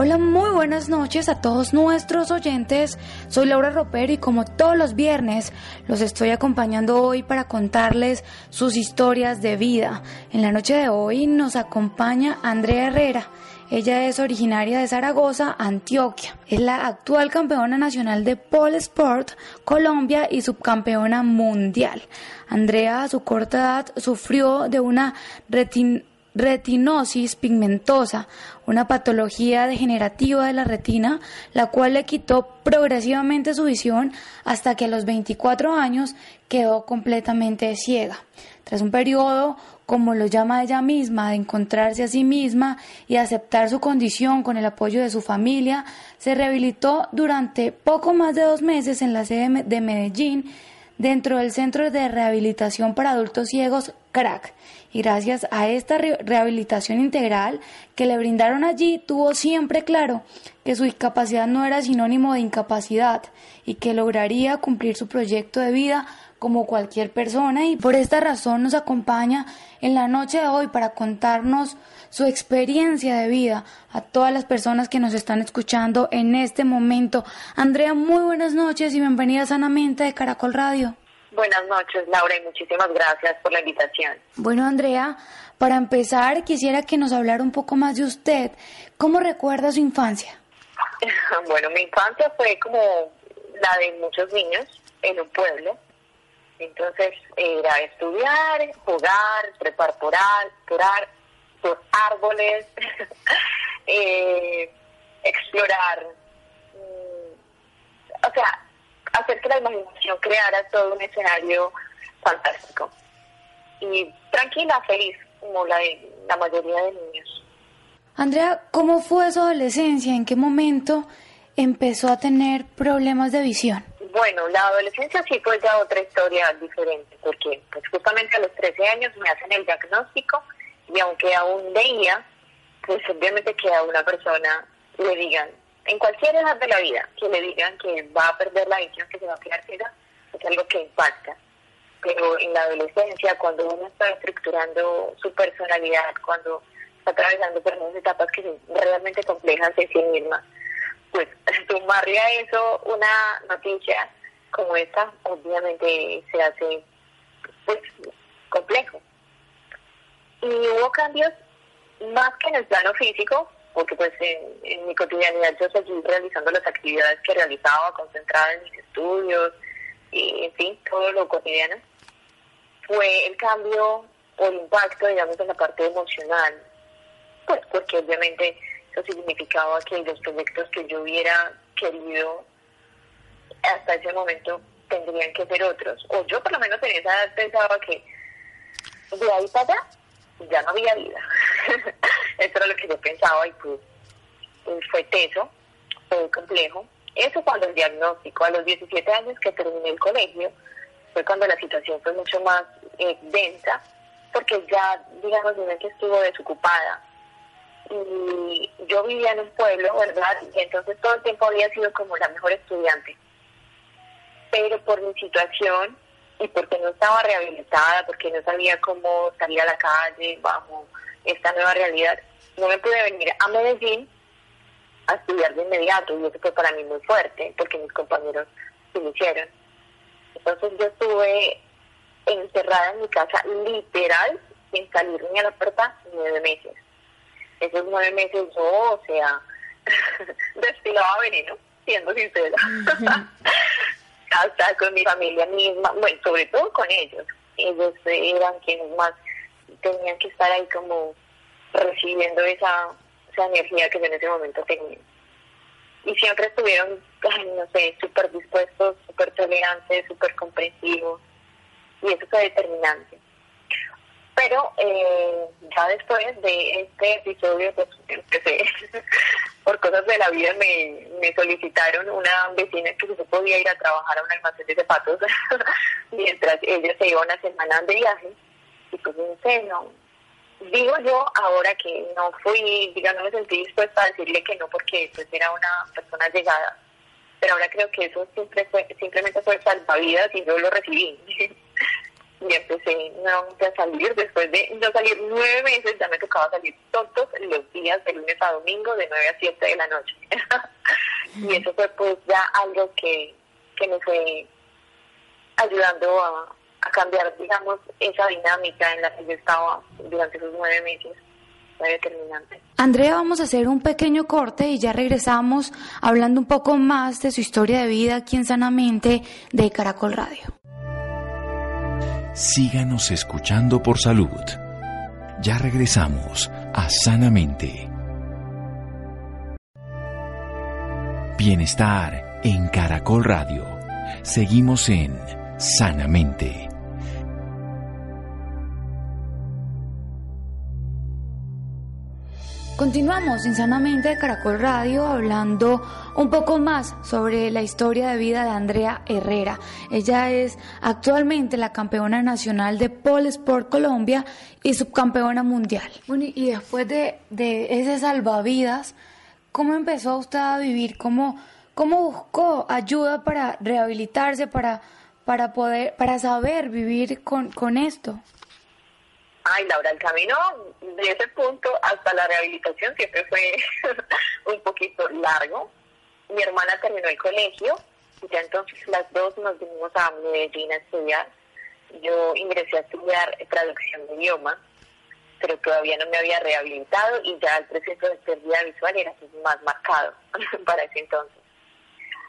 Hola, muy buenas noches a todos nuestros oyentes. Soy Laura Ropero y como todos los viernes los estoy acompañando hoy para contarles sus historias de vida. En la noche de hoy nos acompaña Andrea Herrera. Ella es originaria de Zaragoza, Antioquia. Es la actual campeona nacional de pole sport Colombia y subcampeona mundial. Andrea a su corta edad sufrió de una retin retinosis pigmentosa, una patología degenerativa de la retina, la cual le quitó progresivamente su visión hasta que a los 24 años quedó completamente ciega. Tras un periodo, como lo llama ella misma, de encontrarse a sí misma y aceptar su condición con el apoyo de su familia, se rehabilitó durante poco más de dos meses en la sede de Medellín dentro del Centro de Rehabilitación para Adultos Ciegos, CRAC. Y gracias a esta rehabilitación integral que le brindaron allí, tuvo siempre claro que su discapacidad no era sinónimo de incapacidad y que lograría cumplir su proyecto de vida como cualquier persona y por esta razón nos acompaña en la noche de hoy para contarnos su experiencia de vida a todas las personas que nos están escuchando en este momento. Andrea, muy buenas noches y bienvenida sanamente de Caracol Radio. Buenas noches, Laura, y muchísimas gracias por la invitación. Bueno, Andrea, para empezar, quisiera que nos hablara un poco más de usted. ¿Cómo recuerda su infancia? bueno, mi infancia fue como la de muchos niños en un pueblo. Entonces era estudiar, jugar, trepar por, por, por árboles, eh, explorar. Mm, o sea, hacer que la imaginación creara todo un escenario fantástico. Y tranquila, feliz, como la, de, la mayoría de niños. Andrea, ¿cómo fue su adolescencia? ¿En qué momento empezó a tener problemas de visión? Bueno, la adolescencia sí fue ya otra historia diferente, porque pues justamente a los 13 años me hacen el diagnóstico y aunque aún veía, pues obviamente que a una persona le digan, en cualquier edad de la vida, que le digan que va a perder la visión, que se va a quedar ciega, es algo que impacta. Pero en la adolescencia, cuando uno está estructurando su personalidad, cuando está atravesando por unas etapas que son realmente complejas de sí misma, pues sumarle a eso una noticia como esta, obviamente se hace pues complejo. Y hubo cambios más que en el plano físico, porque pues en, mi cotidianidad yo seguí realizando las actividades que realizaba, concentrada en mis estudios y en fin, todo lo cotidiano. Fue el cambio o el impacto, digamos, en la parte emocional, pues porque obviamente eso significaba que los proyectos que yo hubiera querido hasta ese momento tendrían que ser otros, o yo por lo menos en esa edad pensaba que de ahí para allá ya no había vida. Eso era lo que yo pensaba y pues, pues, fue teso, fue complejo. Eso cuando el diagnóstico, a los 17 años que terminé el colegio, fue cuando la situación fue mucho más eh, densa, porque ya, digamos, mi mente estuvo desocupada. Y yo vivía en un pueblo, ¿verdad? Y entonces todo el tiempo había sido como la mejor estudiante. Pero por mi situación y porque no estaba rehabilitada, porque no sabía cómo salir a la calle bajo esta nueva realidad, no me pude venir a Medellín a estudiar de inmediato y eso fue para mí muy fuerte porque mis compañeros se lo hicieron. Entonces yo estuve encerrada en mi casa literal sin salir ni a la puerta nueve meses. Esos nueve meses yo, o sea, destilaba veneno, siendo sincera. Hasta con mi familia misma, bueno, sobre todo con ellos. Ellos eran quienes más tenían que estar ahí como recibiendo esa, esa energía que yo en ese momento tenía. Y siempre estuvieron, no sé, súper dispuestos, súper tolerantes, súper comprensivos. Y eso fue determinante. Pero eh, ya después de este episodio, pues empecé, por cosas de la vida, me, me solicitaron una vecina que se podía ir a trabajar a un almacén de zapatos mientras ella se iba una semana de viaje y pues no sé, no. Digo yo ahora que no fui, digamos, me sentí dispuesta a decirle que no porque pues era una persona llegada. Pero ahora creo que eso siempre fue, simplemente fue salvavidas y yo lo recibí. y empecé nuevamente a salir. Después de no salir nueve meses, ya me tocaba salir todos los días, de lunes a domingo, de nueve a siete de la noche. y eso fue pues ya algo que, que me fue ayudando a, a cambiar, digamos, esa dinámica en la que yo estaba durante esos nueve meses. Determinante. Andrea, vamos a hacer un pequeño corte y ya regresamos hablando un poco más de su historia de vida aquí en Sanamente de Caracol Radio. Síganos escuchando por salud. Ya regresamos a Sanamente. Bienestar en Caracol Radio. Seguimos en Sanamente. Continuamos insanamente de Caracol Radio hablando un poco más sobre la historia de vida de Andrea Herrera. Ella es actualmente la campeona nacional de Pole Sport Colombia y subcampeona mundial. Bueno, y después de, de ese salvavidas, ¿cómo empezó usted a vivir? ¿Cómo, cómo buscó ayuda para rehabilitarse, para, para poder, para saber vivir con, con esto? Ay, Laura, el camino de ese punto hasta la rehabilitación siempre fue un poquito largo. Mi hermana terminó el colegio y ya entonces las dos nos vinimos a Medellín a estudiar. Yo ingresé a estudiar traducción de idioma, pero todavía no me había rehabilitado y ya el proceso de pérdida visual era más marcado para ese entonces.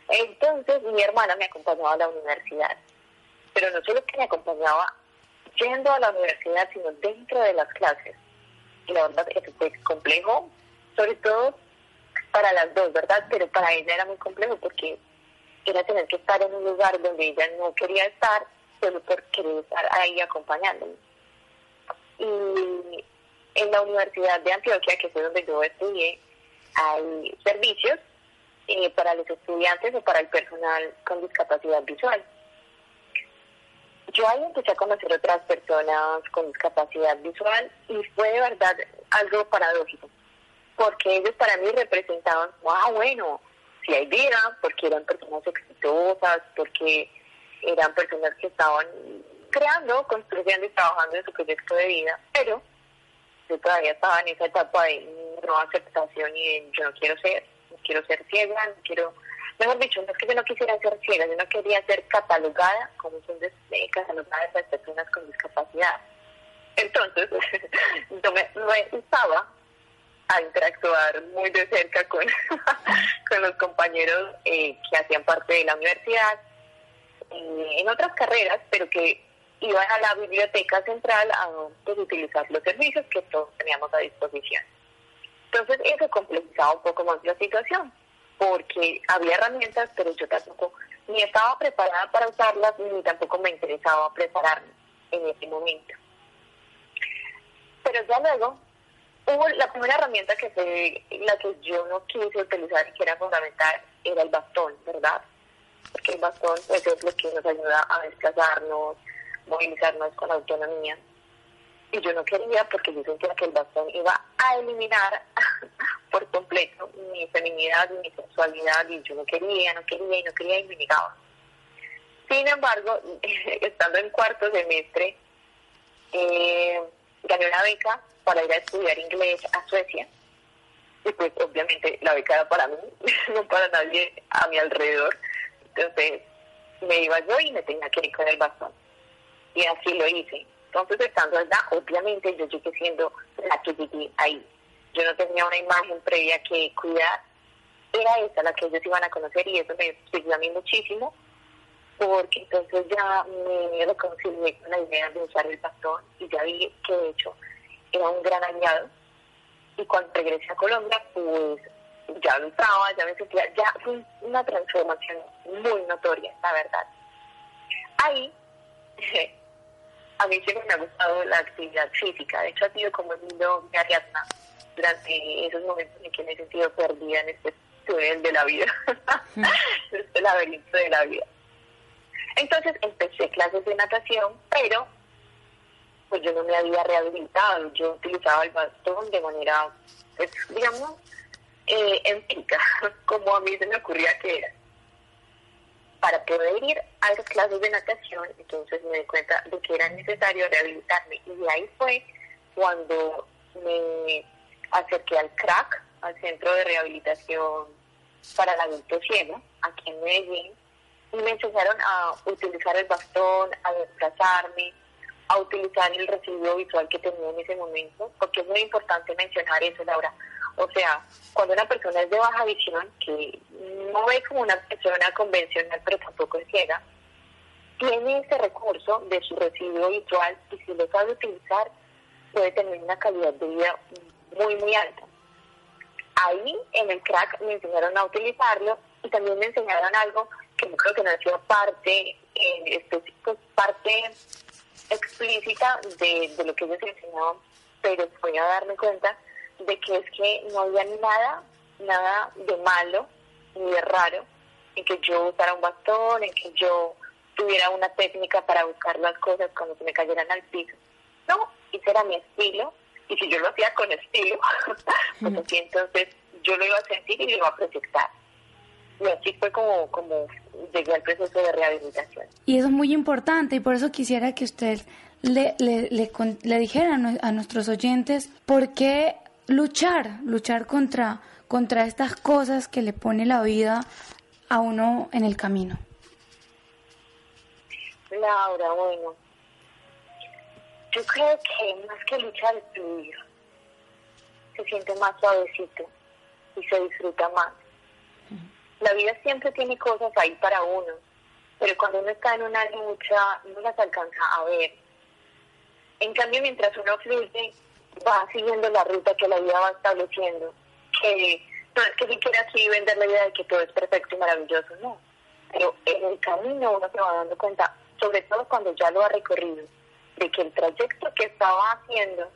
Entonces mi hermana me acompañaba a la universidad, pero no solo que me acompañaba yendo a la universidad, sino dentro de las clases. Y la verdad es que fue complejo, sobre todo para las dos, ¿verdad? Pero para ella era muy complejo porque era tener que estar en un lugar donde ella no quería estar, solo por querer estar ahí acompañándome. Y en la Universidad de Antioquia, que fue donde yo estudié, hay servicios eh, para los estudiantes o para el personal con discapacidad visual yo ahí empecé a conocer otras personas con discapacidad visual y fue de verdad algo paradójico, porque ellos para mí representaban, ah, bueno, si hay vida, porque eran personas exitosas, porque eran personas que estaban creando, construyendo y trabajando en su proyecto de vida, pero yo todavía estaba en esa etapa de no aceptación y de yo no quiero ser, no quiero ser ciega, no quiero Mejor dicho, no es que yo no quisiera ser ciega, yo no quería ser catalogada como son de, catalogadas las personas con discapacidad. Entonces, yo me, me a interactuar muy de cerca con, los compañeros eh, que hacían parte de la universidad, en otras carreras, pero que iban a la biblioteca central a pues, utilizar los servicios que todos teníamos a disposición. Entonces eso complejizaba un poco más la situación porque había herramientas, pero yo tampoco ni estaba preparada para usarlas, ni tampoco me interesaba prepararme en ese momento. Pero ya luego, hubo la primera herramienta que fue la que yo no quise utilizar y que era fundamental, era el bastón, ¿verdad? Porque el bastón pues, es lo que nos ayuda a desplazarnos, movilizarnos con autonomía y yo no quería porque yo sentía que el bastón iba a eliminar por completo mi feminidad, mi sexualidad y yo no quería, no quería y no quería y me negaba. Sin embargo, estando en cuarto semestre, eh, gané una beca para ir a estudiar inglés a Suecia. Y pues obviamente la beca era para mí, no para nadie a mi alrededor. Entonces me iba yo y me tenía que ir con el bastón. Y así lo hice entonces, estando allá, obviamente yo llegué siendo la que llegué ahí. Yo no tenía una imagen previa que cuidar. Era esa la que ellos iban a conocer y eso me sirvió a mí muchísimo porque entonces ya me reconcilié con la idea de usar el bastón y ya vi que de hecho era un gran aliado. Y cuando regresé a Colombia, pues ya lo usaba, ya me sentía, ya fue una transformación muy notoria, la verdad. Ahí a mí siempre me ha gustado la actividad física. De hecho, ha sido como el mundo de Ariadna durante esos momentos en que me he sentido perdida en este túnel de la vida, en este laberinto de la vida. Entonces empecé clases de natación, pero pues yo no me había rehabilitado, yo utilizaba el bastón de manera, pues, digamos, eh, empírica, como a mí se me ocurría que era. Para poder ir a las clases de natación, entonces me di cuenta de que era necesario rehabilitarme y ahí fue cuando me acerqué al CRAC, al Centro de Rehabilitación para el Adulto Ciego, aquí en Medellín, y me enseñaron a utilizar el bastón, a desplazarme, a utilizar el recibo visual que tenía en ese momento, porque es muy importante mencionar eso, Laura. O sea, cuando una persona es de baja visión, que no ve como una persona convencional, pero tampoco es ciega, tiene ese recurso de su recibo visual y si lo sabe utilizar, puede tener una calidad de vida muy, muy alta. Ahí en el crack me enseñaron a utilizarlo y también me enseñaron algo que yo creo que no ha sido parte en específico, parte explícita de, lo que ellos enseñaban, pero voy a darme cuenta de que es que no había nada, nada de malo ni de raro en que yo usara un bastón, en que yo tuviera una técnica para buscar las cosas cuando se me cayeran al piso. No, ese era mi estilo, y si yo lo hacía con estilo, pues así entonces yo lo iba a sentir y lo iba a proyectar. Y así fue como, como llegué al proceso de rehabilitación. Y eso es muy importante y por eso quisiera que usted le, le, le, le dijera a nuestros oyentes por qué luchar, luchar contra, contra estas cosas que le pone la vida a uno en el camino. Laura, bueno, yo creo que más que luchar es fluir. Se siente más suavecito y se disfruta más. La vida siempre tiene cosas ahí para uno, pero cuando uno está en una lucha no las alcanza a ver. En cambio, mientras uno fluye, va siguiendo la ruta que la vida va estableciendo. Que no es que si quiera aquí vender la idea de que todo es perfecto y maravilloso, no. Pero en el camino uno se va dando cuenta, sobre todo cuando ya lo ha recorrido, de que el trayecto que estaba haciendo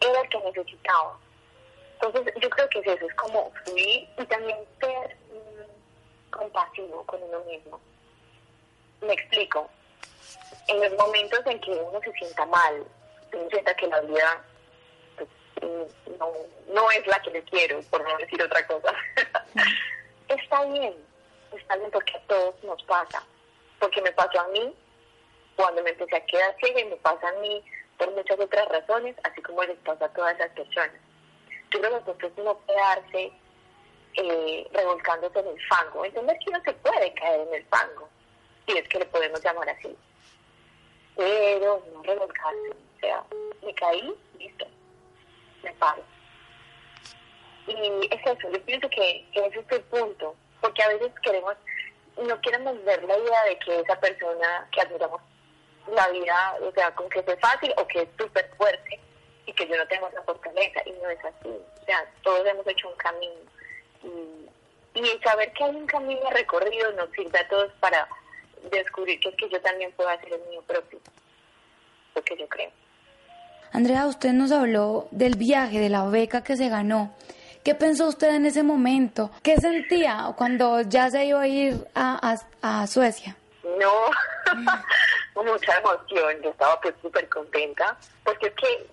era el que necesitaba. Entonces yo creo que es eso, es como fluir y también ser mm, compasivo con uno mismo. Me explico. En los momentos en que uno se sienta mal, uno sienta que la vida pues, no, no es la que le quiero, por no decir otra cosa, está bien, está bien porque a todos nos pasa, porque me pasó a mí cuando me empecé a quedar ciega y me pasa a mí por muchas otras razones, así como les pasa a todas esas personas. Yo creo que entonces no quedarse eh, revolcándose en el fango, entender que uno se puede caer en el fango, si es que le podemos llamar así, pero no revolcarse, o sea, me caí, listo, me paro. Y es eso, yo pienso que, que ese es el punto, porque a veces queremos, no queremos ver la idea de que esa persona que admiramos la vida, o sea, con que es fácil o que es súper fuerte y que yo no tengo esa fortaleza y no es así. O sea, todos hemos hecho un camino y, y saber que hay un camino recorrido nos sirve a todos para descubrir que es que yo también puedo hacer el mío propio, lo que yo creo. Andrea, usted nos habló del viaje, de la beca que se ganó. ¿Qué pensó usted en ese momento? ¿Qué sentía cuando ya se iba a ir a, a, a Suecia? No, mucha emoción, yo estaba pues súper contenta, porque es que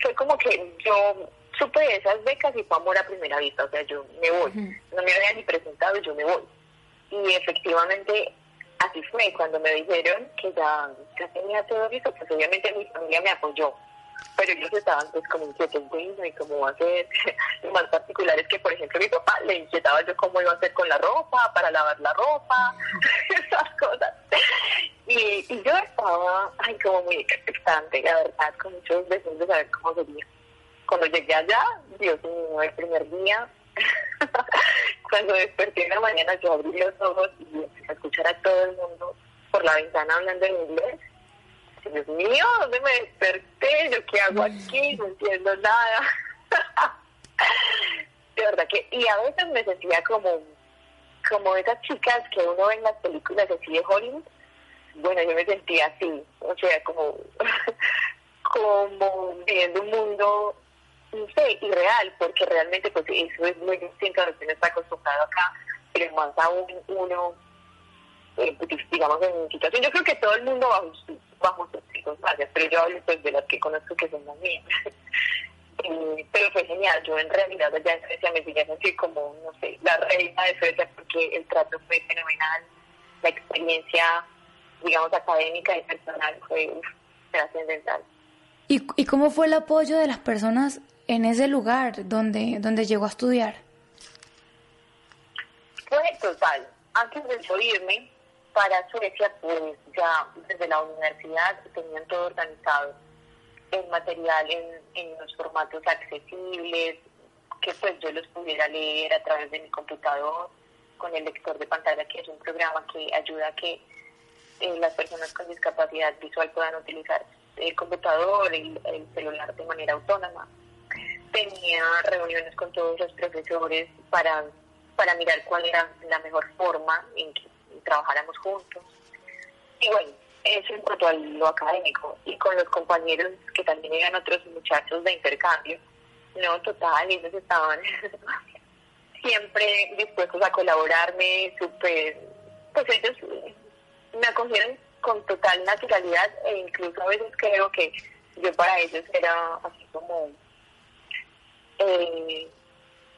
fue como que yo supe de esas becas y fue amor a primera vista, o sea, yo me voy, no me había ni presentado yo me voy. Y efectivamente así fue, cuando me dijeron que ya, ya tenía todo listo, pues obviamente mi familia me apoyó, pero ellos estaban pues como inquietos, y cómo va a ser, lo más particular es que, por ejemplo, mi papá le inquietaba yo cómo iba a hacer con la ropa, para lavar la ropa, esas cosas. Y, y yo estaba, ay, como muy expectante, la verdad, con muchos deseos de saber cómo sería. Cuando llegué allá, Dios mío, el primer día, cuando desperté en la mañana, yo abrí los ojos y empecé a escuchar a todo el mundo por la ventana hablando en inglés. Dios mío, ¿dónde me desperté? ¿Yo qué hago aquí? No entiendo nada. de verdad que, y a veces me sentía como, como esas chicas que uno ve en las películas así de Hollywood. Bueno, yo me sentía así, o sea, como, como viendo un mundo, no sé, irreal, porque realmente pues eso es muy distinto a lo que uno está acostumbrado acá, pero más aún uno, eh, pues, digamos, en situación, yo creo que todo el mundo bajo su, bajo su circunstancias, pero yo hablo pues de las que conozco que son más mías. Pero fue genial, yo en realidad allá en Suecia me sentía así como, no sé, la reina de Suecia porque el trato fue fenomenal, la experiencia, digamos, académica y personal fue trascendental. ¿Y, ¿Y cómo fue el apoyo de las personas en ese lugar donde, donde llegó a estudiar? Fue total. Antes de yo irme para Suecia, pues ya desde la universidad tenían todo organizado el material en, en los formatos accesibles, que pues yo los pudiera leer a través de mi computador con el lector de pantalla, que es un programa que ayuda a que eh, las personas con discapacidad visual puedan utilizar el computador, y el celular de manera autónoma. Tenía reuniones con todos los profesores para, para mirar cuál era la mejor forma en que trabajáramos juntos. Y bueno, eso en cuanto a lo académico. Y con los compañeros, que también eran otros muchachos de intercambio, no, total, ellos estaban siempre dispuestos a colaborarme, súper, pues ellos me acogieron con total naturalidad e incluso a veces creo que yo para ellos era así como, eh,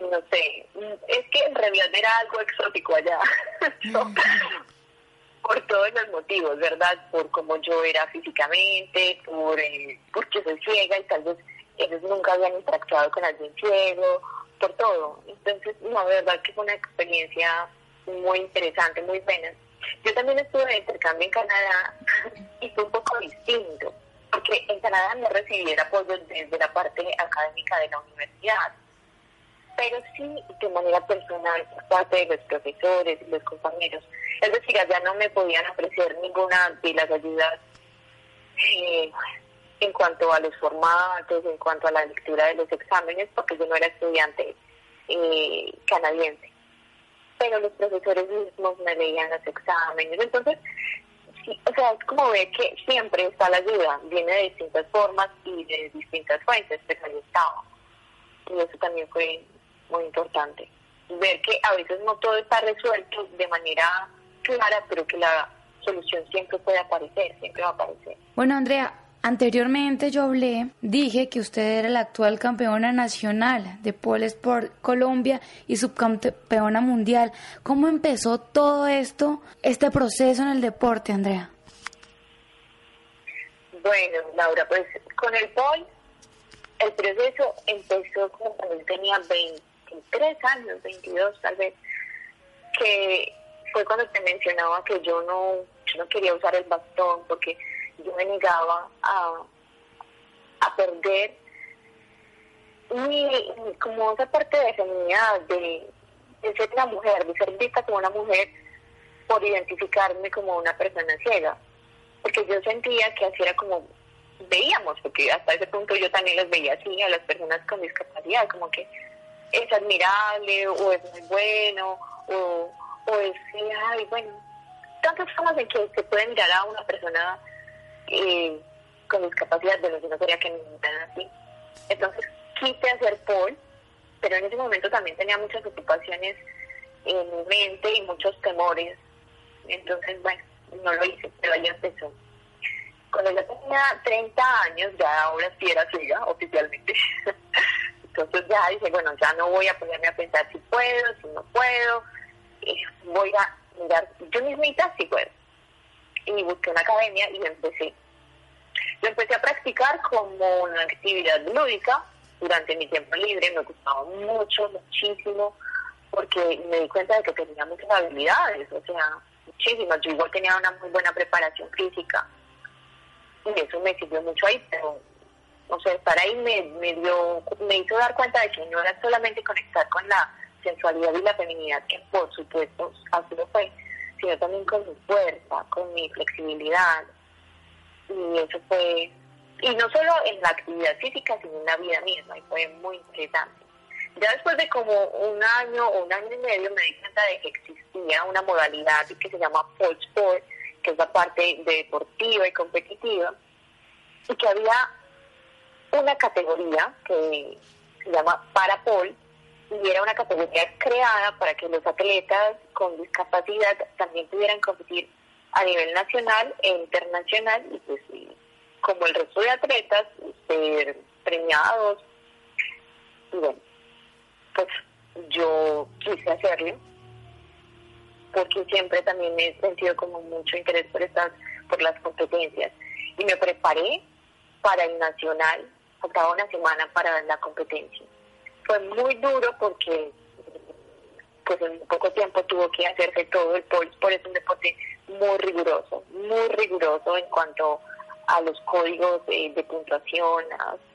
no sé, es que en realidad era algo exótico allá, por todos los motivos, ¿verdad? Por cómo yo era físicamente, por eh, porque soy ciega y tal vez ellos nunca habían interactuado con alguien ciego, por todo. Entonces, no, de verdad que fue una experiencia muy interesante, muy buena. Yo también estuve de intercambio en Canadá y fue un poco distinto, porque en Canadá no recibí el apoyo desde la parte académica de la universidad, pero sí de manera personal por parte de los profesores y los compañeros. Es decir, allá no me podían ofrecer ninguna de las ayudas eh, en cuanto a los formatos, en cuanto a la lectura de los exámenes, porque yo no era estudiante eh, canadiense pero los profesores mismos me leían los exámenes. Entonces, o sea, es como ver que siempre está la ayuda, viene de distintas formas y de distintas fuentes, pero ahí estaba. Y eso también fue muy importante. Ver que a veces no todo está resuelto de manera clara, pero que la solución siempre puede aparecer, siempre va a aparecer. Bueno, Andrea, Anteriormente yo hablé, dije que usted era la actual campeona nacional de pole sport Colombia y subcampeona mundial. ¿Cómo empezó todo esto, este proceso en el deporte, Andrea? Bueno, Laura, pues con el pole el proceso empezó como cuando tenía 23 años, 22 tal vez, que fue cuando te mencionaba que yo no, yo no quería usar el bastón porque yo me negaba a, a perder mi, como esa parte de feminidad, de, ser una mujer, de ser vista como una mujer por identificarme como una persona ciega. Porque yo sentía que así era como veíamos, porque hasta ese punto yo también las veía así a las personas con discapacidad, como que es admirable o es muy bueno o, o es, ay, bueno, tantas formas en que se puede mirar a una persona eh, con discapacidad, de los que no quería que me así. Entonces quise hacer pole, pero en ese momento también tenía muchas ocupaciones en mi mente y muchos temores. Entonces, bueno, no lo hice, pero ahí empezó. Cuando ya tenía 30 años, ya ahora sí era ciega oficialmente. Entonces ya dije, bueno, ya no voy a ponerme a pensar si puedo, si no puedo. voy a mirar yo mismita si puedo y busqué una academia y empecé. Lo empecé a practicar como una actividad lúdica durante mi tiempo libre, me gustaba mucho, muchísimo, porque me di cuenta de que tenía muchas habilidades, o sea, muchísimas. Yo igual tenía una muy buena preparación física y eso me sirvió mucho ahí, pero, o sea, estar ahí me, me, dio, me hizo dar cuenta de que no era solamente conectar con la sensualidad y la feminidad, que por supuesto así lo fue, sino también con mi fuerza, con mi flexibilidad. Y eso fue, y no solo en la actividad física, sino en la vida misma, y fue muy interesante. Ya después de como un año o un año y medio me di cuenta de que existía una modalidad que se llama pole sport, que es la parte deportiva y competitiva, y que había una categoría que se llama para pole, y era una categoría creada para que los atletas con discapacidad también pudieran competir a nivel nacional e internacional y pues como el resto de atletas, ser premiados. Y bueno, pues yo quise hacerlo porque siempre también he sentido como mucho interés por estas, por las competencias. Y me preparé para el nacional, faltaba una semana para la competencia. Fue muy duro porque pues en poco tiempo tuvo que hacerse todo el pole, por eso es un deporte muy riguroso, muy riguroso en cuanto a los códigos de, puntuación,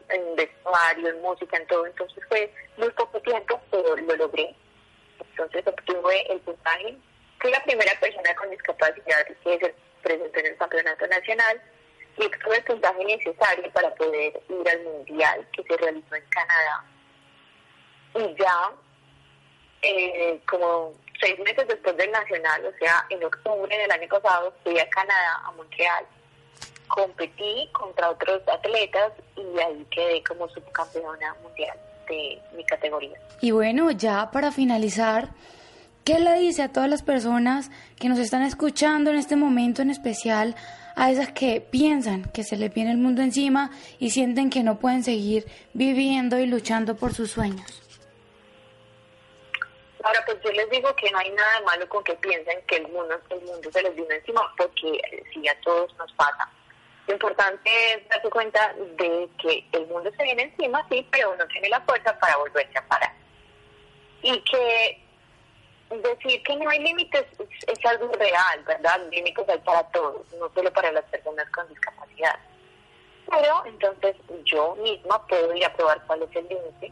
en vestuario, en música, en todo. Entonces fue muy poco tiempo, pero lo logré. Entonces obtuve el puntaje. Fui la primera persona con discapacidad que se presentó en el campeonato nacional y obtuve el puntaje necesario para poder ir al mundial que se realizó en Canadá. Y ya, eh, como seis meses después del nacional, o sea, en octubre del año pasado, fui a Canadá, a Montreal, competí contra otros atletas y ahí quedé como subcampeona mundial de mi categoría. Y bueno, ya para finalizar, ¿qué le dice a todas las personas que nos están escuchando en este momento en especial, a esas que piensan que se les viene el mundo encima y sienten que no pueden seguir viviendo y luchando por sus sueños? Ahora, pues yo les digo que no hay nada malo con que piensen que el mundo, el mundo se les vino encima, porque si a todos nos pasa. Lo importante es darse cuenta de que el mundo se viene encima, sí, pero uno tiene la fuerza para volverse a parar. Y que decir que no hay límites es, algo real, ¿verdad? Límites hay para todos, no solo para las personas con discapacidad. Pero entonces yo misma puedo ir a probar cuál es el límite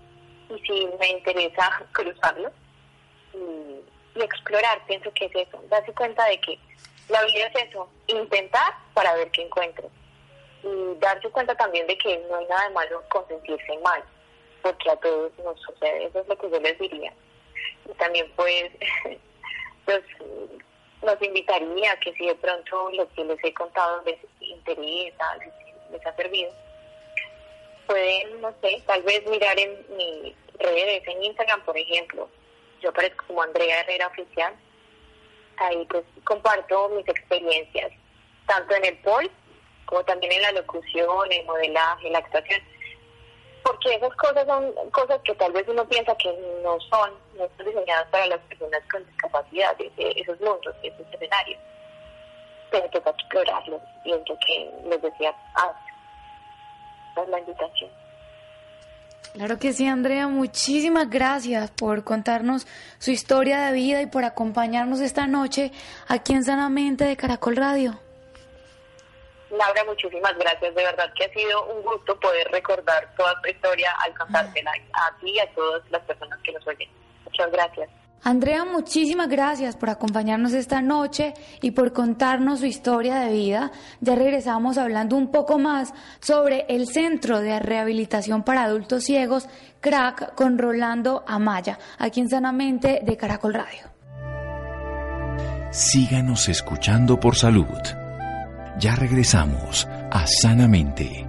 y si me interesa cruzarlo y, explorar, pienso que es eso, darse cuenta de que la vida es eso, intentar para ver qué encuentro y darse cuenta también de que no hay nada de malo con sentirse mal, porque a todos nos sucede, eso es lo que yo les diría. Y también pues, pues nos invitaría que si de pronto lo que les he contado les interesa, les, les ha servido, pueden, no sé, tal vez mirar en mis redes, en Instagram, por ejemplo, yo aparezco como Andrea Herrera Oficial, ahí pues comparto mis experiencias, tanto en el POL como también en la locución, el modelaje, la actuación. Porque esas cosas son cosas que tal vez uno piensa que no son, no están diseñadas para las personas con discapacidad, esos mundos, esos escenarios. Pero toca explorarlos, y es lo que les decía antes. es la invitación. Claro que sí, Andrea. Muchísimas gracias por contarnos su historia de vida y por acompañarnos esta noche aquí en Sanamente de Caracol Radio. Laura, muchísimas gracias. De verdad que ha sido un gusto poder recordar toda tu historia al contártela a ti y a todas las personas que nos oyen. Muchas gracias. Andrea, muchísimas gracias por acompañarnos esta noche y por contarnos su historia de vida. Ya regresamos hablando un poco más sobre el Centro de Rehabilitación para Adultos Ciegos, CRAC, con Rolando Amaya, aquí en Sanamente de Caracol Radio. Síganos escuchando por salud. Ya regresamos a Sanamente.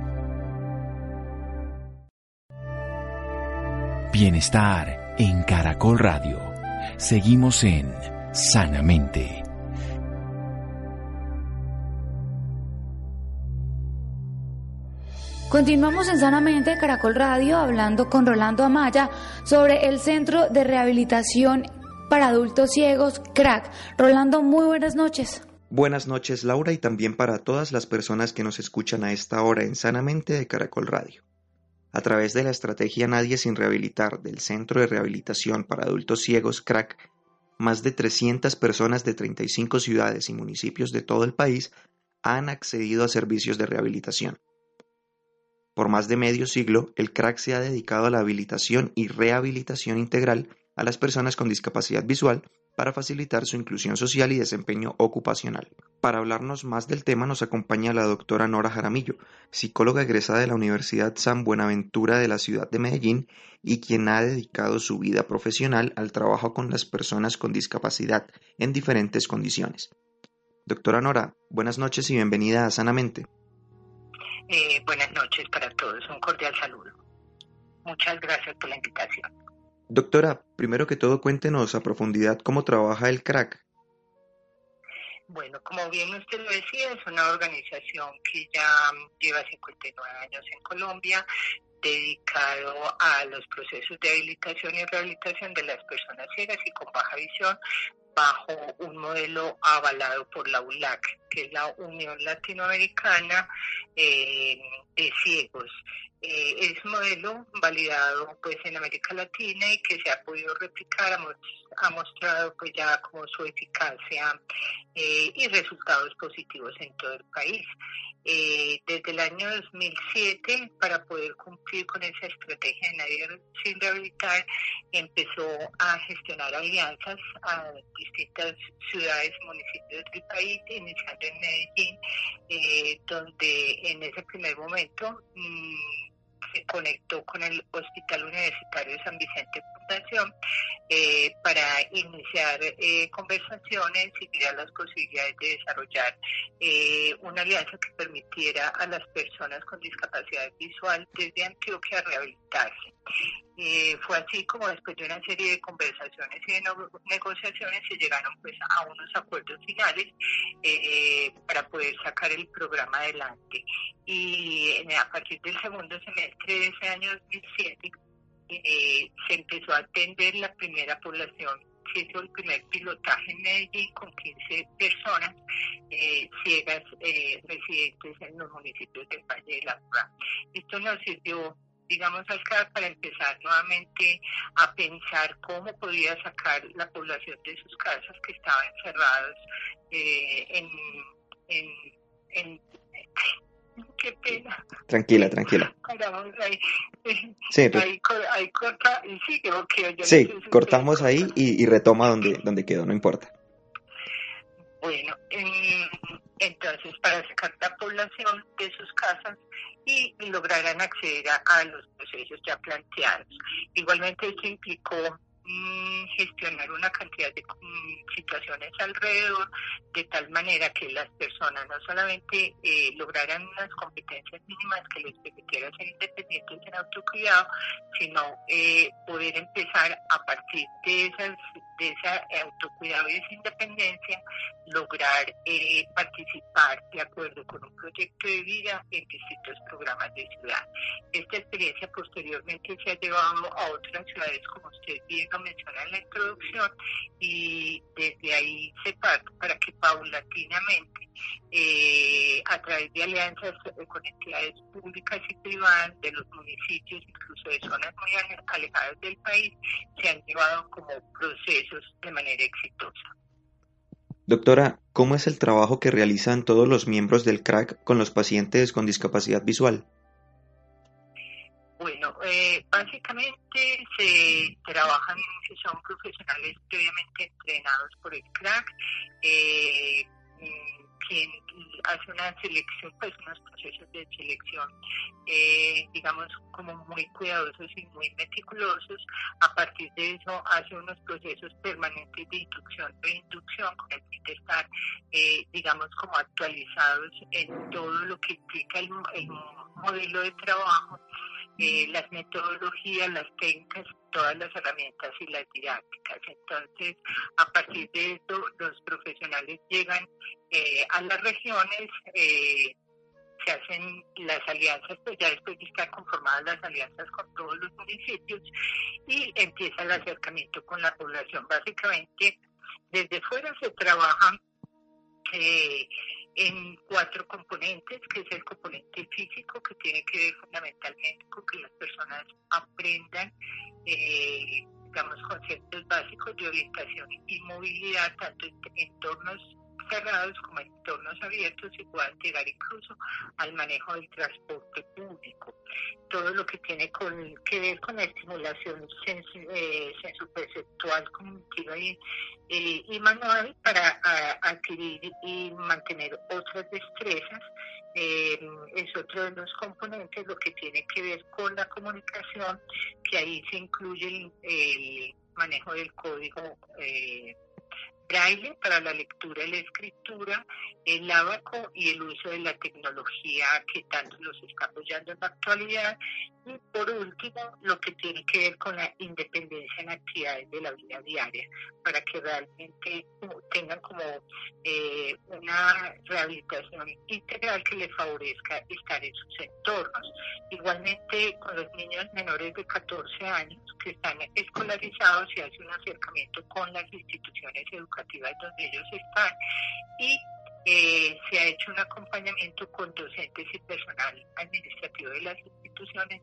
Bienestar en Caracol Radio. Seguimos en Sanamente. Continuamos en Sanamente Caracol Radio hablando con Rolando Amaya sobre el Centro de Rehabilitación para Adultos Ciegos, CRAC. Rolando, muy buenas noches. Buenas noches Laura y también para todas las personas que nos escuchan a esta hora en Sanamente de Caracol Radio. A través de la estrategia Nadie sin Rehabilitar del Centro de Rehabilitación para Adultos Ciegos CRAC, más de 300 personas de 35 ciudades y municipios de todo el país han accedido a servicios de rehabilitación. Por más de medio siglo, el CRAC se ha dedicado a la habilitación y rehabilitación integral a las personas con discapacidad visual para facilitar su inclusión social y desempeño ocupacional. Para hablarnos más del tema nos acompaña la doctora Nora Jaramillo, psicóloga egresada de la Universidad San Buenaventura de la ciudad de Medellín y quien ha dedicado su vida profesional al trabajo con las personas con discapacidad en diferentes condiciones. Doctora Nora, buenas noches y bienvenida a Sanamente. Eh, buenas noches para todos, un cordial saludo. Muchas gracias por la invitación. Doctora, primero que todo cuéntenos a profundidad cómo trabaja el crack. Bueno, como bien usted lo decía, es una organización que ya lleva 59 años en Colombia, dedicado a los procesos de habilitación y rehabilitación de las personas ciegas y con baja visión bajo un modelo avalado por la ULAC, que es la Unión Latinoamericana eh, de Ciegos. Eh, es modelo validado pues en América Latina y que se ha podido replicar, ha, mostrado pues ya como su eficacia eh, y resultados positivos en todo el país. Eh, desde el año 2007, para poder cumplir con esa estrategia de nadie sin rehabilitar, empezó a gestionar alianzas a distintas ciudades municipios del país, iniciando en Medellín, eh, donde en ese primer momento mmm, se conectó con el Hospital Universitario de San Vicente Fundación eh, para iniciar eh, conversaciones y mirar las posibilidades de desarrollar eh, una alianza que permitiera a las personas con discapacidad visual desde Antioquia rehabilitarse. Eh, fue así como después de una serie de conversaciones y de negociaciones se llegaron pues a unos acuerdos finales eh, para poder sacar el programa adelante. Y a partir del segundo semestre de ese año 2007 eh, se empezó a atender la primera población se hizo el primer pilotaje en Medellín con 15 personas ciegas residentes en los municipios del Valle de la Urra. Esto nos sirvió digamos, al CAD para empezar nuevamente a pensar cómo podía sacar la población de sus casas que estaban encerradas eh, en, en, en qué pena. Tranquila, tranquila. sí, ahí, ahí corta, sí, creo que sí cortamos ahí y, y, retoma donde, donde quedó, no importa. Bueno, entonces para sacar la población de sus casas y lograran acceder a, los procesos ya planteados. Igualmente esto implicó gestionar una cantidad de mm, situaciones alrededor de tal manera que las personas no solamente eh, lograran unas competencias mínimas que les permitieran ser independientes en autocuidado, sino eh, poder empezar a partir de esas de ese autocuidado y esa independencia, lograr eh, participar de acuerdo con un proyecto de vida en distintos programas de ciudad. Esta experiencia posteriormente se ha llevado a otras ciudades, como usted bien lo menciona en la introducción, y desde ahí se parte para que paulatinamente, eh, a través de alianzas con entidades públicas y privadas de los municipios, incluso de zonas muy alejadas del país, se han llevado como procesos de manera exitosa. Doctora, ¿cómo es el trabajo que realizan todos los miembros del CRAC con los pacientes con discapacidad visual? Bueno, eh, básicamente se trabajan, son profesionales previamente entrenados por el CRAC, eh, quien hace una selección, pues unos procesos de selección, eh, digamos, como muy cuidadosos y muy meticulosos. A partir de eso hace unos procesos permanentes de inducción e inducción con el fin de estar, eh, digamos, como actualizados en todo lo que implica el, el modelo de trabajo eh, las metodologías, las técnicas, todas las herramientas y las didácticas. Entonces, a partir de esto, los profesionales llegan eh, a las regiones, eh, se hacen las alianzas, pues ya después de estar conformadas las alianzas con todos los municipios y empieza el acercamiento con la población. Básicamente, desde fuera se trabaja eh, en cuatro componentes, que es el componente físico, que tiene que ver fundamentalmente con que las personas aprendan, eh, digamos, conceptos básicos de orientación y movilidad, tanto en entornos cerrados como en entornos abiertos y puedan llegar incluso al manejo del transporte público. Todo lo que tiene con, que ver con la estimulación eh, sensoperceptual, cognitiva y, eh, y manual para adquirir y mantener otras destrezas eh, es otro de los componentes, lo que tiene que ver con la comunicación, que ahí se incluye el, manejo del código braille para la lectura y la escritura, el abaco y el uso de la tecnología que tanto los está apoyando en la actualidad. Y por último, lo que tiene que ver con la independencia en actividades de la vida diaria, para que realmente tengan como eh, una rehabilitación integral que les favorezca estar en sus entornos. Igualmente, con los niños menores de 14 años que están escolarizados, se hace un acercamiento con las instituciones educativas donde ellos están y eh, se ha hecho un acompañamiento con docentes y personal administrativo de las instituciones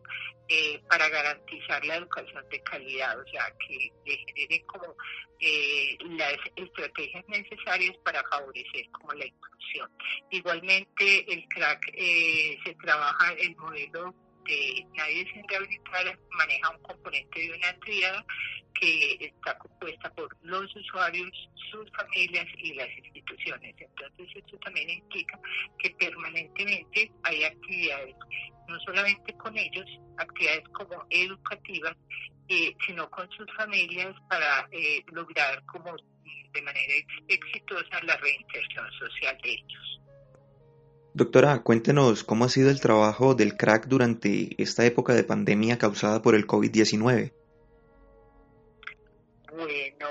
eh, para garantizar la educación de calidad, o sea, que le generen como eh, las estrategias necesarias para favorecer como la inclusión. Igualmente, el CRAC se trabaja el modelo nadie sin rehabilitar maneja un componente de una tríada que está compuesta por los usuarios, sus familias y las instituciones. Entonces esto también implica que permanentemente hay actividades, no solamente con ellos, actividades como educativas, eh, sino con sus familias para eh, lograr como de manera exitosa la reinserción social de ellos. Doctora, cuéntenos cómo ha sido el trabajo del crack durante esta época de pandemia causada por el COVID-19. Bueno,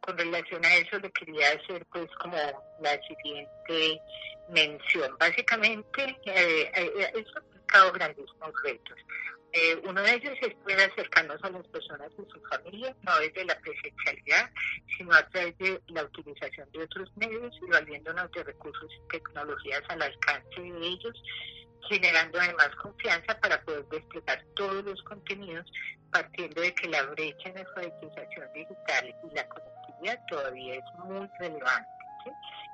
con relación a eso le quería hacer pues como la siguiente mención. Básicamente, eh, eh, eh eso ha implicado grandísimos retos. Eh, uno de ellos es poder acercarnos a las personas y sus familias, no desde la presencialidad, sino a través de la utilización de otros medios y valiéndonos de recursos y tecnologías al alcance de ellos, generando además confianza para poder desplegar todos los contenidos, partiendo de que la brecha en alfabetización digital y la conectividad todavía es muy relevante.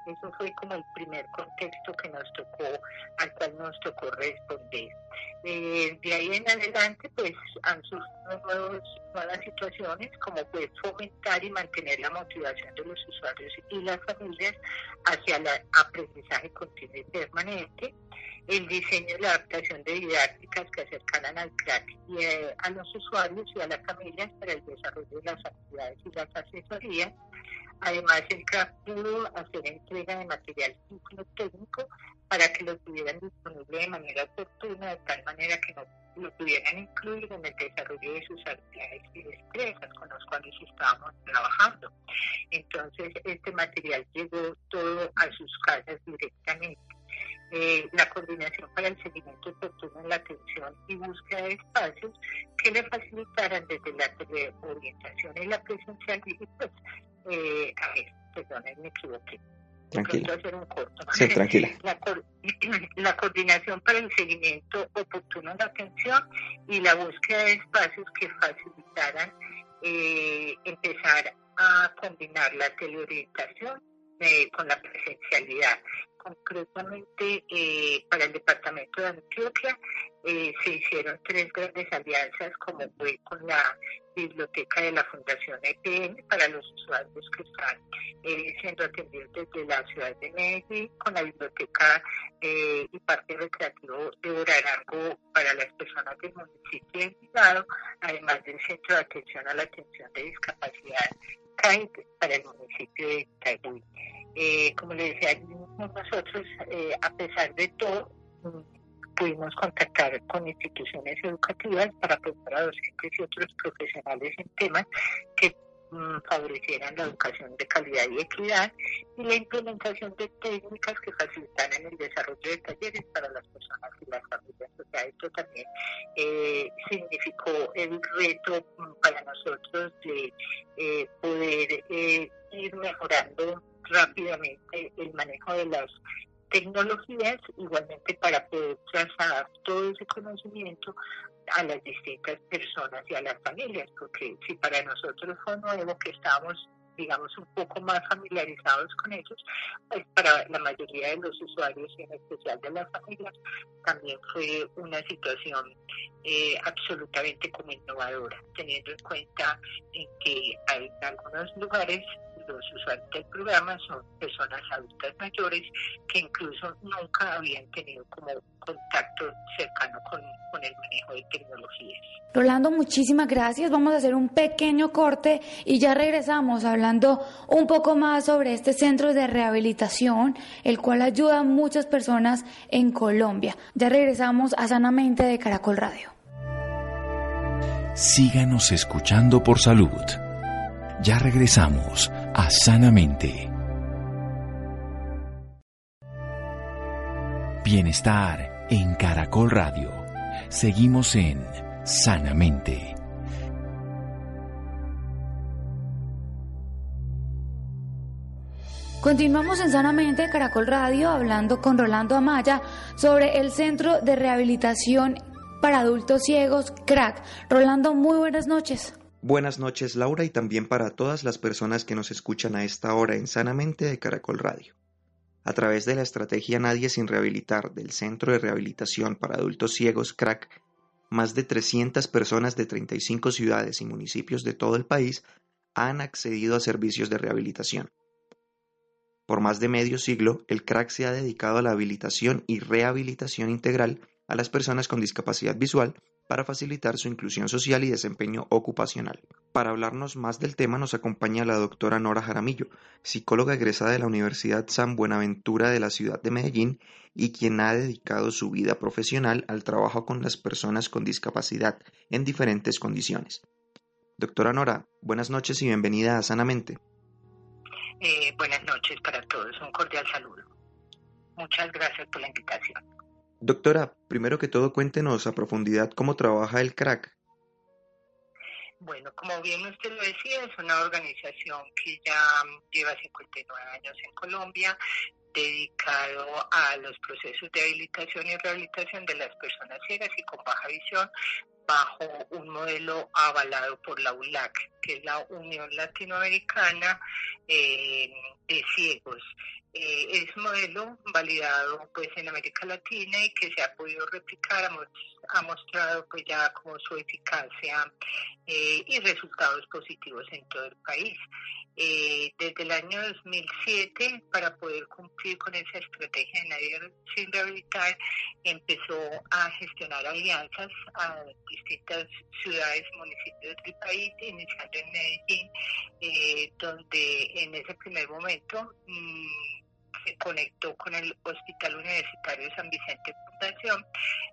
Eso fue como el primer contexto que nos tocó, al cual nos tocó responder. Eh, de ahí en adelante, pues han surgido nuevas situaciones, como fue fomentar y mantener la motivación de los usuarios y las familias hacia el aprendizaje continuo y permanente, el diseño y la adaptación de didácticas que acercaran al crack y eh, a los usuarios y a las familias para el desarrollo de las actividades y las asesorías, Además, el CRAP pudo hacer entrega de material técnico para que lo tuvieran disponible de manera oportuna, de tal manera que no lo pudieran incluir en el desarrollo de sus actividades y destrezas con los cuales estábamos trabajando. Entonces, este material llegó todo a sus casas directamente. Eh, la coordinación para el seguimiento oportuno en la atención y búsqueda de espacios que le facilitaran desde la orientación y la presencialidad pues, eh, a ver, perdón, me equivoqué. Tranquila. Hacer un corto. Sí, tranquila. La, la, coordinación para el seguimiento oportuno de atención y la búsqueda de espacios que facilitaran eh, empezar a combinar la teleorientación eh, con la presencialidad. Concretamente, eh, para el departamento de Antioquia eh, se hicieron tres grandes alianzas, como fue con la biblioteca de la Fundación EPN para los usuarios que están eh, siendo atendidos desde la ciudad de Medellín, con la biblioteca eh, y parque recreativo de Orarango para las personas del municipio de Envigado, además del Centro de Atención a la Atención de Discapacidad CAIT para el municipio de Itagüí. Eh, como le decía, nosotros, a pesar de todo, pudimos contactar con instituciones educativas para preparar a docentes y otros profesionales en temas que mm, favorecieran la educación de calidad y equidad y la implementación de técnicas que facilitaran el desarrollo de talleres para las personas y las familias. O sea, esto también eh, significó el reto mm, para nosotros de eh, poder eh, ir mejorando rápidamente el manejo de las tecnologías, igualmente para poder trasladar todo ese conocimiento a las distintas personas y a las familias, porque si para nosotros fue nuevo que estábamos digamos, un poco más familiarizados con ellos, pues para la mayoría de los usuarios y en especial de las familias, también fue una situación eh, absolutamente como innovadora, teniendo en cuenta en que hay algunos lugares los usuarios del programa son personas adultas mayores que incluso nunca habían tenido como contacto cercano con, con el manejo de tecnologías. Rolando, muchísimas gracias. Vamos a hacer un pequeño corte y ya regresamos hablando un poco más sobre este centro de rehabilitación, el cual ayuda a muchas personas en Colombia. Ya regresamos a Sanamente de Caracol Radio. Síganos escuchando por salud. Ya regresamos a Sanamente. Bienestar en Caracol Radio. Seguimos en Sanamente. Continuamos en Sanamente Caracol Radio hablando con Rolando Amaya sobre el Centro de Rehabilitación para Adultos Ciegos, CRAC. Rolando, muy buenas noches. Buenas noches Laura y también para todas las personas que nos escuchan a esta hora en Sanamente de Caracol Radio. A través de la estrategia Nadie sin Rehabilitar del Centro de Rehabilitación para Adultos Ciegos CRAC, más de 300 personas de 35 ciudades y municipios de todo el país han accedido a servicios de rehabilitación. Por más de medio siglo, el CRAC se ha dedicado a la habilitación y rehabilitación integral a las personas con discapacidad visual para facilitar su inclusión social y desempeño ocupacional. Para hablarnos más del tema nos acompaña la doctora Nora Jaramillo, psicóloga egresada de la Universidad San Buenaventura de la ciudad de Medellín y quien ha dedicado su vida profesional al trabajo con las personas con discapacidad en diferentes condiciones. Doctora Nora, buenas noches y bienvenida a Sanamente. Eh, buenas noches para todos, un cordial saludo. Muchas gracias por la invitación. Doctora, primero que todo cuéntenos a profundidad cómo trabaja el CRAC. Bueno, como bien usted lo decía, es una organización que ya lleva 59 años en Colombia, dedicado a los procesos de habilitación y rehabilitación de las personas ciegas y con baja visión bajo un modelo avalado por la ULAC, que es la Unión Latinoamericana eh, de Ciegos. Eh, es modelo validado pues en América Latina y que se ha podido replicar, ha, mostrado pues ya como su eficacia eh, y resultados positivos en todo el país. Eh, desde el año 2007, para poder cumplir con esa estrategia de Nadie sin rehabilitar, empezó a gestionar alianzas a distintas ciudades municipios del país, iniciando en Medellín, donde en ese primer momento... Mm, se conectó con el Hospital Universitario San Vicente Fundación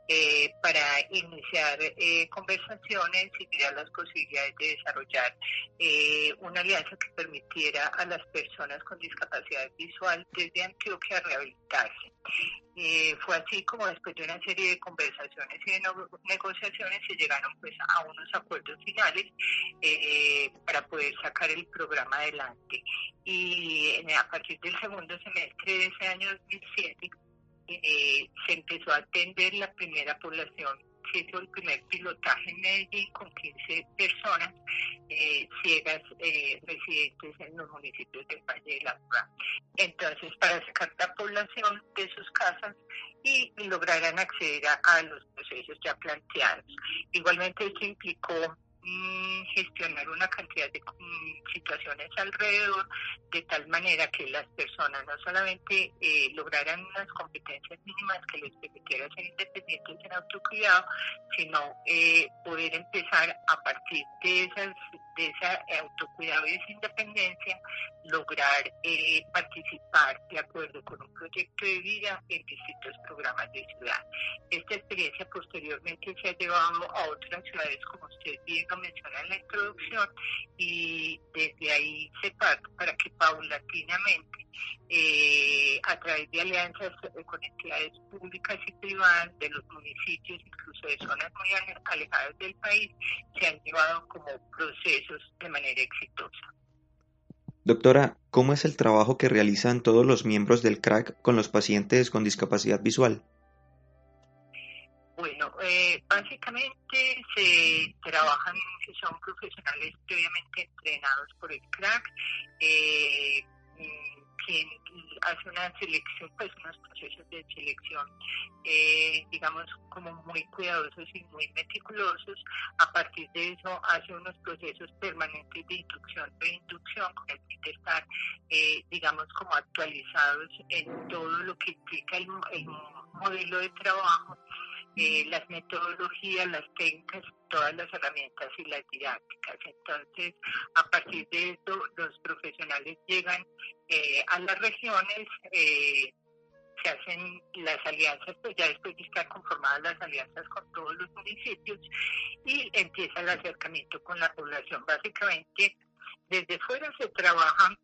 eh, para iniciar eh, conversaciones y mirar las posibilidades de desarrollar eh, una alianza que permitiera a las personas con discapacidad visual desde Antioquia rehabilitarse. Eh, fue así como después de una serie de conversaciones y de negociaciones se llegaron pues a unos acuerdos finales eh, para poder sacar el programa adelante. Y a partir del segundo semestre de ese año 2007 eh, se empezó a atender la primera población se hizo el primer pilotaje en Medellín con 15 personas eh, ciegas eh, residentes en los municipios del Valle de la Urra. Entonces, para sacar la población de sus casas y lograran acceder a, los procesos ya planteados. Igualmente, esto implicó gestionar una cantidad de mm, situaciones alrededor de tal manera que las personas no solamente eh, lograran unas competencias mínimas que les permitieran ser independientes en autocuidado, sino eh, poder empezar a partir de esas de esa autocuidado y esa independencia, lograr eh, participar de acuerdo con un proyecto de vida en distintos programas de ciudad. Esta experiencia posteriormente se ha llevado a otras ciudades, como usted bien lo menciona en la introducción, y desde ahí se parte para que paulatinamente, eh, a través de alianzas con entidades públicas y privadas de los municipios, incluso de zonas muy alejadas del país, se han llevado como procesos de manera exitosa. Doctora, ¿cómo es el trabajo que realizan todos los miembros del CRAC con los pacientes con discapacidad visual? Bueno, eh, básicamente se trabajan, son profesionales previamente entrenados por el CRAC, eh, mm, quien hace una selección, pues unos procesos de selección, eh, digamos, como muy cuidadosos y muy meticulosos. A partir de eso hace unos procesos permanentes de inducción, e inducción, con el fin de estar, eh, digamos, como actualizados en todo lo que implica el, el modelo de trabajo eh, las metodologías, las técnicas, todas las herramientas y las didácticas. Entonces, a partir de esto, los profesionales llegan eh, a las regiones, eh, se hacen las alianzas, pues ya después de estar conformadas las alianzas con todos los municipios y empieza el acercamiento con la población. Básicamente, desde fuera se trabaja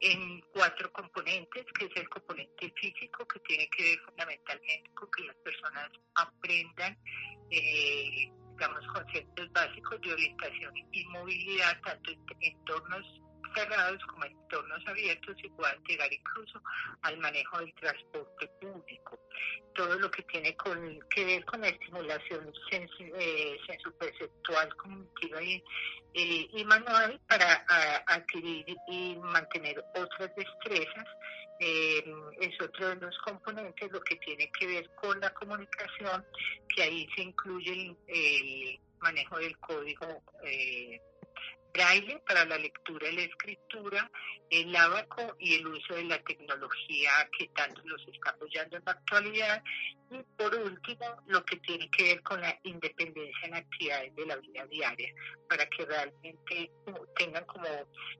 en cuatro componentes, que es el componente físico, que tiene que ver fundamentalmente con que las personas aprendan, eh, digamos, conceptos básicos de orientación y movilidad, tanto en entornos cerrados como en entornos abiertos y puedan llegar incluso al manejo del transporte público. Todo lo que tiene con, que ver con la estimulación eh, cognitiva y, eh, y manual para adquirir y mantener otras destrezas. Eh, es otro de los componentes, lo que tiene que ver con la comunicación, que ahí se incluye el, manejo del código eh, braille para la lectura y la escritura, el abaco y el uso de la tecnología que tanto los está apoyando en la actualidad y por último, lo que tiene que ver con la independencia en actividades de la vida diaria, para que realmente tengan como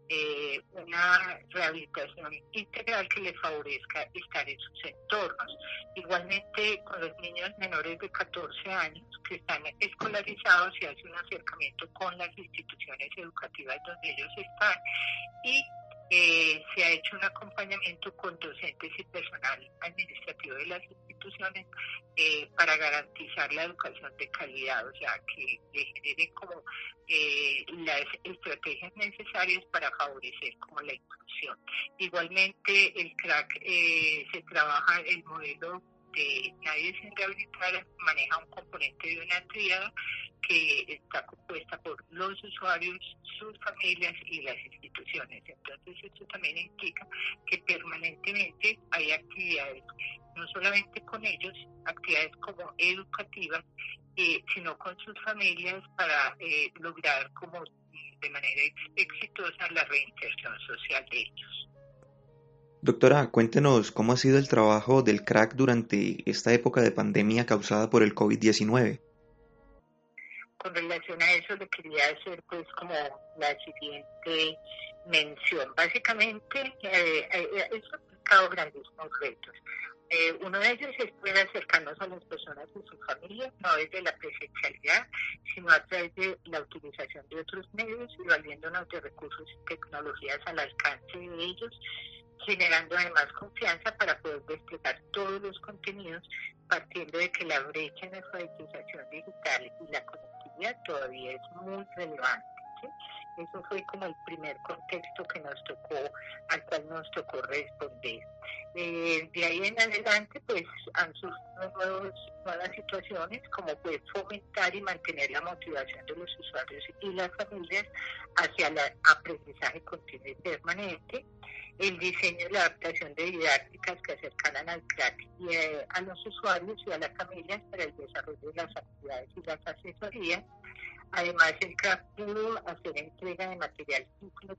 eh, una rehabilitación integral que les favorezca estar en sus entornos. Igualmente, con los niños menores de 14 años que están escolarizados, se hace un acercamiento con las instituciones educativas donde ellos están y eh, se ha hecho un acompañamiento con docentes y personal administrativo de las instituciones eh, para garantizar la educación de calidad, o sea, que le generen como eh, las estrategias necesarias para favorecer como la inclusión. Igualmente, el CRAC se trabaja el modelo de Nadie sin rehabilitar, maneja un componente de una tríada que está compuesta por los usuarios, sus familias y las instituciones. Entonces, esto también implica que permanentemente hay actividades, no solamente con ellos, actividades como educativas, eh, sino con sus familias para eh, lograr como de manera exitosa la reinserción social de ellos. Doctora, cuéntenos cómo ha sido el trabajo del CRAC durante esta época de pandemia causada por el COVID-19 con relación a eso le quería hacer pues como la siguiente mención. Básicamente, eh, eh, eh eso ha implicado grandísimos retos. Eh, uno de ellos es poder acercarnos a las personas y sus familias, no desde la presencialidad, sino a través de la utilización de otros medios y valiéndonos de recursos y tecnologías al alcance de ellos, generando además confianza para poder desplegar todos los contenidos, partiendo de que la brecha en alfabetización digital y la todavía es muy relevante. Eso fue como el primer contexto que nos tocó, al cual nos tocó responder. Eh, de ahí en adelante, pues han surgido nuevas situaciones, como fomentar y mantener la motivación de los usuarios y las familias hacia el aprendizaje continuo y permanente, el diseño y la adaptación de didácticas que acercaran al crack y eh, a los usuarios y a las familias para el desarrollo de las actividades y las asesorías. Además, el crack pudo hacer entrega de material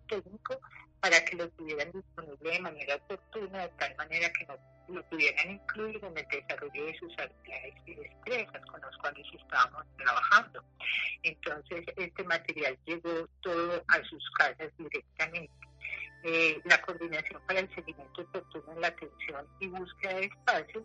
técnico para que lo tuvieran disponible de manera oportuna, de tal manera que no lo pudieran incluir en el desarrollo de sus actividades y destrezas con los cuales estábamos trabajando. Entonces, este material llegó todo a sus casas directamente. Eh, la coordinación para el seguimiento oportuno en la atención y búsqueda de espacios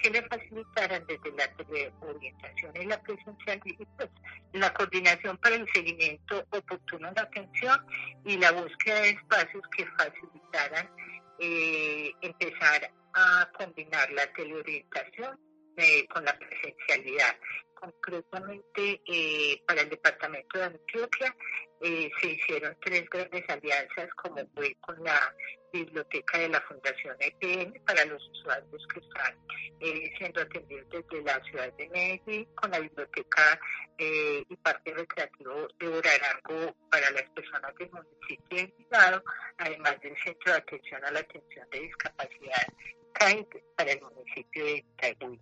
que le facilitaran desde la orientación y la presencialidad, pues, la coordinación para el seguimiento oportuno en la atención y la búsqueda de espacios que facilitaran eh, empezar a combinar la teleorientación eh, con la presencialidad, concretamente eh, para el departamento de Antioquia eh, se hicieron tres grandes alianzas, como fue con la biblioteca de la Fundación EPN para los usuarios que están eh, siendo atendidos desde la ciudad de Medellín, con la biblioteca y parque recreativo de Orarango para las personas del municipio de Envigado, además del Centro de Atención a la Atención de Discapacidad CAIT para el municipio de Itagüí.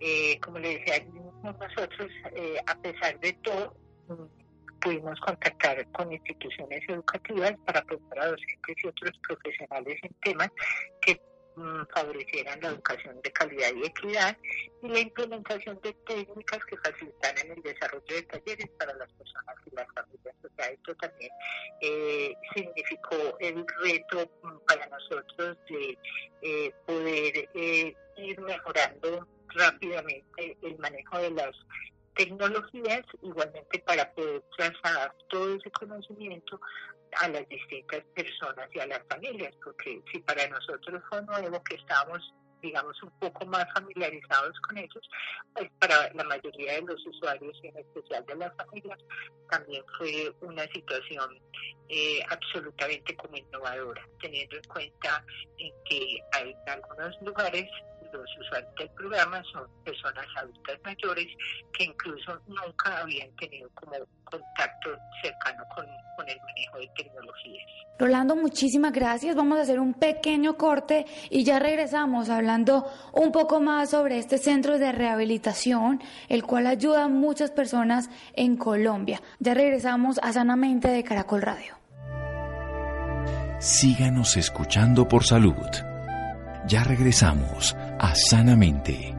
Eh, como le decía, nosotros, eh, a pesar de todo, mm, pudimos contactar con instituciones educativas para preparar a docentes y otros profesionales en temas que mm, favorecieran la educación de calidad y equidad y la implementación de técnicas que facilitaran el desarrollo de talleres para las personas y las familias. O sea, esto también eh, significó el reto mm, para nosotros de poder ir mejorando rápidamente el manejo de las tecnologías, igualmente para poder trasladar todo ese conocimiento a las distintas personas y a las familias, porque si para nosotros fue nuevo que estábamos digamos, un poco más familiarizados con ellos, pues para la mayoría de los usuarios en especial de las familias, también fue una situación eh, absolutamente como innovadora, teniendo en cuenta en que hay algunos lugares los usuarios del programa son personas adultas mayores que incluso nunca habían tenido como contacto cercano con, el manejo de tecnologías. Rolando, muchísimas gracias. Vamos a hacer un pequeño corte y ya regresamos hablando un poco más sobre este centro de rehabilitación, el cual ayuda a muchas personas en Colombia. Ya regresamos a Sanamente de Caracol Radio. Síganos escuchando por salud. Ya regresamos a Sanamente.